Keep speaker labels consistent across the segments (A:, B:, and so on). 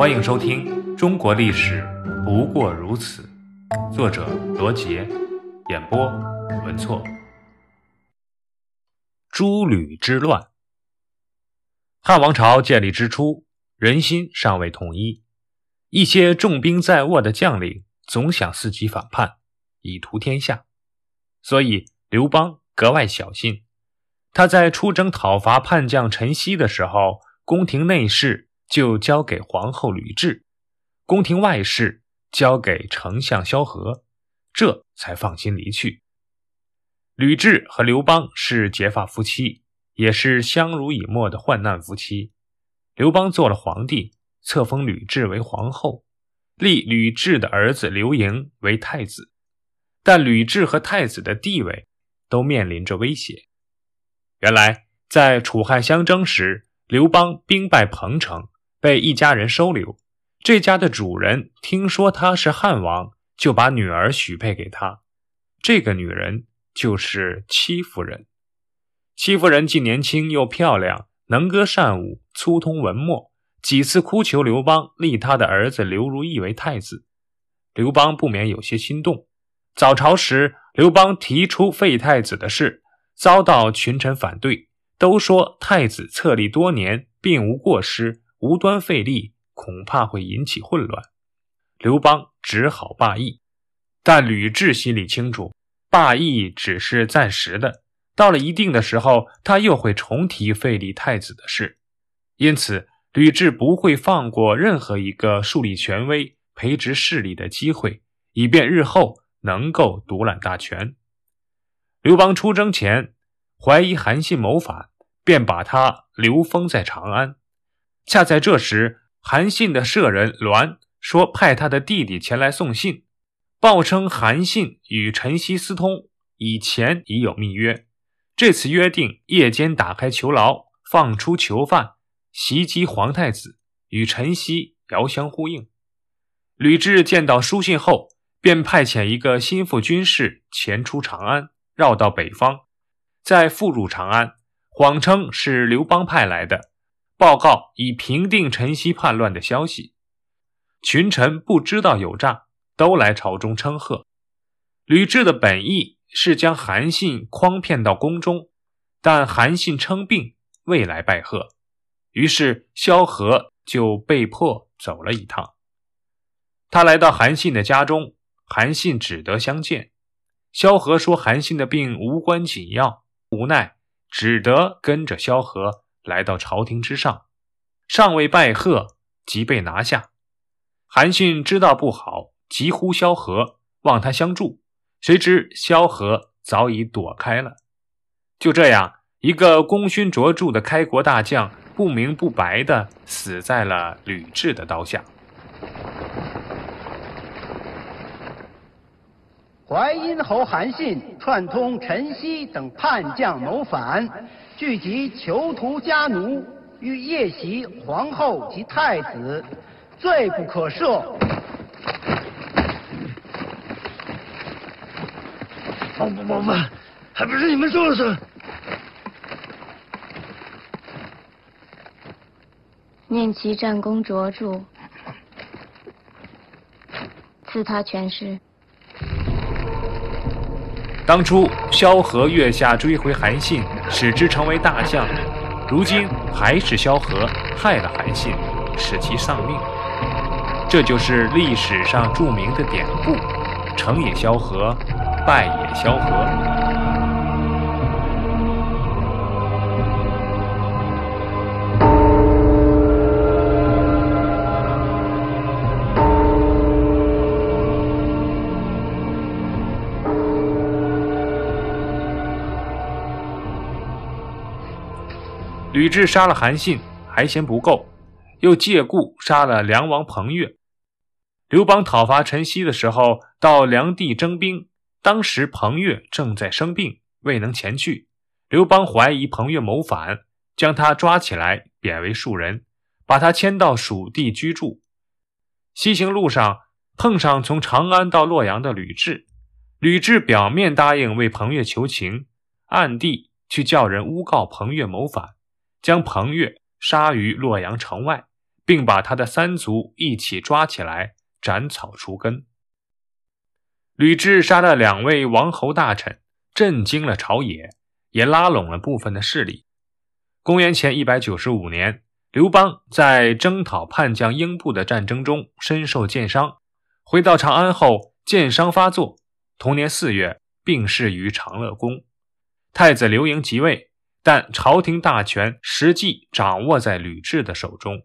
A: 欢迎收听《中国历史不过如此》，作者罗杰，演播文措。诸吕之乱。汉王朝建立之初，人心尚未统一，一些重兵在握的将领总想伺机反叛，以图天下，所以刘邦格外小心。他在出征讨伐叛将陈豨的时候，宫廷内事就交给皇后吕雉，宫廷外事交给丞相萧何，这才放心离去。吕雉和刘邦是结发夫妻，也是相濡以沫的患难夫妻。刘邦做了皇帝，册封吕雉为皇后，立吕雉的儿子刘盈为太子，但吕雉和太子的地位都面临着威胁。原来，在楚汉相争时，刘邦兵败彭城，被一家人收留。这家的主人听说他是汉王，就把女儿许配给他。这个女人就是戚夫人。戚夫人既年轻又漂亮，能歌善舞，粗通文墨，几次哭求刘邦立他的儿子刘如意为太子。刘邦不免有些心动。早朝时，刘邦提出废太子的事。遭到群臣反对，都说太子册立多年，并无过失，无端废立，恐怕会引起混乱。刘邦只好罢议，但吕雉心里清楚，罢议只是暂时的，到了一定的时候，他又会重提废立太子的事。因此，吕雉不会放过任何一个树立权威、培植势力的机会，以便日后能够独揽大权。刘邦出征前怀疑韩信谋反，便把他留封在长安。恰在这时，韩信的舍人栾说派他的弟弟前来送信，报称韩信与陈豨私通，以前已有密约。这次约定夜间打开囚牢，放出囚犯，袭击皇太子，与陈豨遥相呼应。吕雉见到书信后，便派遣一个心腹军士前出长安。绕到北方，再复入长安，谎称是刘邦派来的，报告已平定陈豨叛乱的消息。群臣不知道有诈，都来朝中称贺。吕雉的本意是将韩信诓骗到宫中，但韩信称病未来拜贺，于是萧何就被迫走了一趟。他来到韩信的家中，韩信只得相见。萧何说：“韩信的病无关紧要，无奈只得跟着萧何来到朝廷之上，尚未拜贺，即被拿下。韩信知道不好，急呼萧何，望他相助。谁知萧何早已躲开了。就这样，一个功勋卓著的开国大将，不明不白的死在了吕雉的刀下。”
B: 淮阴侯韩信串通陈豨等叛将谋反，聚集囚徒家奴，欲夜袭皇后及太子，罪不可赦。
C: 王不王法，还不是你们说了算？
D: 念其战功卓著，赐他权势。
A: 当初萧何月下追回韩信，使之成为大将，如今还是萧何害了韩信，使其丧命。这就是历史上著名的典故：成也萧何，败也萧何。吕雉杀了韩信还嫌不够，又借故杀了梁王彭越。刘邦讨伐陈豨的时候，到梁地征兵，当时彭越正在生病，未能前去。刘邦怀疑彭越谋反，将他抓起来贬为庶人，把他迁到蜀地居住。西行路上碰上从长安到洛阳的吕雉，吕雉表面答应为彭越求情，暗地去叫人诬告彭越谋反。将彭越杀于洛阳城外，并把他的三族一起抓起来斩草除根。吕雉杀了两位王侯大臣，震惊了朝野，也拉拢了部分的势力。公元前一百九十五年，刘邦在征讨叛将英布的战争中身受箭伤，回到长安后，箭伤发作，同年四月病逝于长乐宫。太子刘盈即位，但朝廷大权实际掌握在吕雉的手中。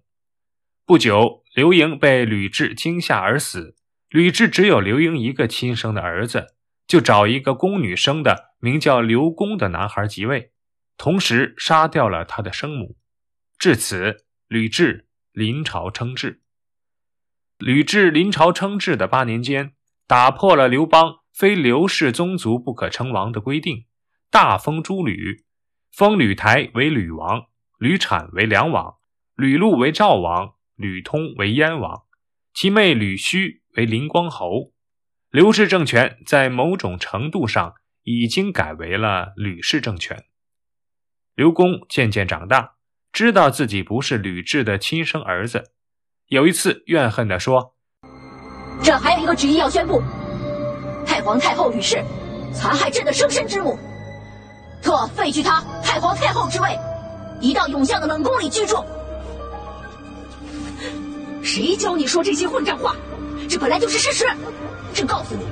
A: 不久，刘盈被吕雉惊吓而死。吕雉只有刘盈一个亲生的儿子，就找一个宫女生的名叫刘公的男孩即位，同时杀掉了他的生母。至此，吕雉临朝称制。吕雉临朝称制的八年间，打破了刘邦非刘氏宗族不可称王的规定。大封诸吕，封吕台为吕王，吕产为梁王，吕禄为赵王，吕通为燕王，其妹吕须为灵光侯。刘氏政权在某种程度上已经改为了吕氏政权。刘公渐渐长大，知道自己不是吕雉的亲生儿子，有一次怨恨地说：“
E: 这还有一个旨意要宣布，太皇太后吕氏残害朕的生身之母。”特废去他太皇太后之位，移到永相的冷宫里居住。谁教你说这些混账话？这本来就是事实。朕告诉你，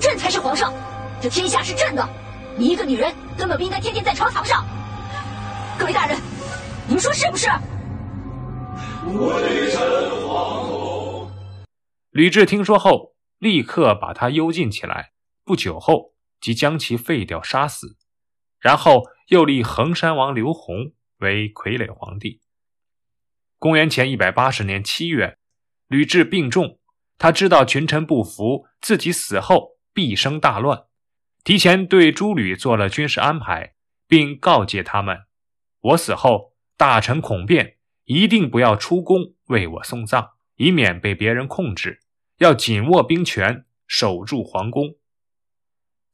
E: 朕才是皇上，这天下是朕的。你一个女人根本不应该天天在朝堂上。各位大人，你们说是不是？
F: 微臣皇后。
A: 吕雉听说后，立刻把他幽禁起来。不久后，即将其废掉，杀死。然后又立衡山王刘宏为傀儡皇帝。公元前一百八十年七月，吕雉病重，他知道群臣不服，自己死后必生大乱，提前对诸吕做了军事安排，并告诫他们：我死后，大臣恐变，一定不要出宫为我送葬，以免被别人控制，要紧握兵权，守住皇宫。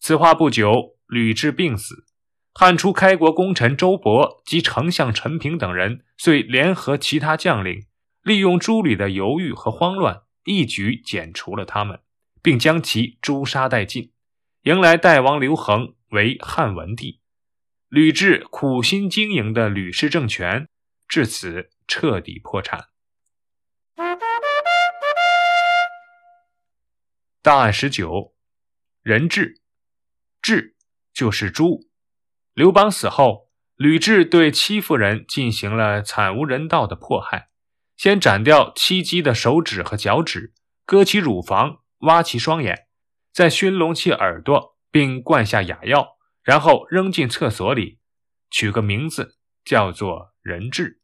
A: 此话不久，吕雉病死。汉初开国功臣周勃及丞相陈平等人，遂联合其他将领，利用朱吕的犹豫和慌乱，一举剪除了他们，并将其诛杀殆尽，迎来代王刘恒为汉文帝。吕雉苦心经营的吕氏政权，至此彻底破产。档案十九，人质，质就是猪。刘邦死后，吕雉对戚夫人进行了惨无人道的迫害，先斩掉戚姬的手指和脚趾，割其乳房，挖其双眼，再熏聋其耳朵，并灌下哑药，然后扔进厕所里，取个名字叫做人质。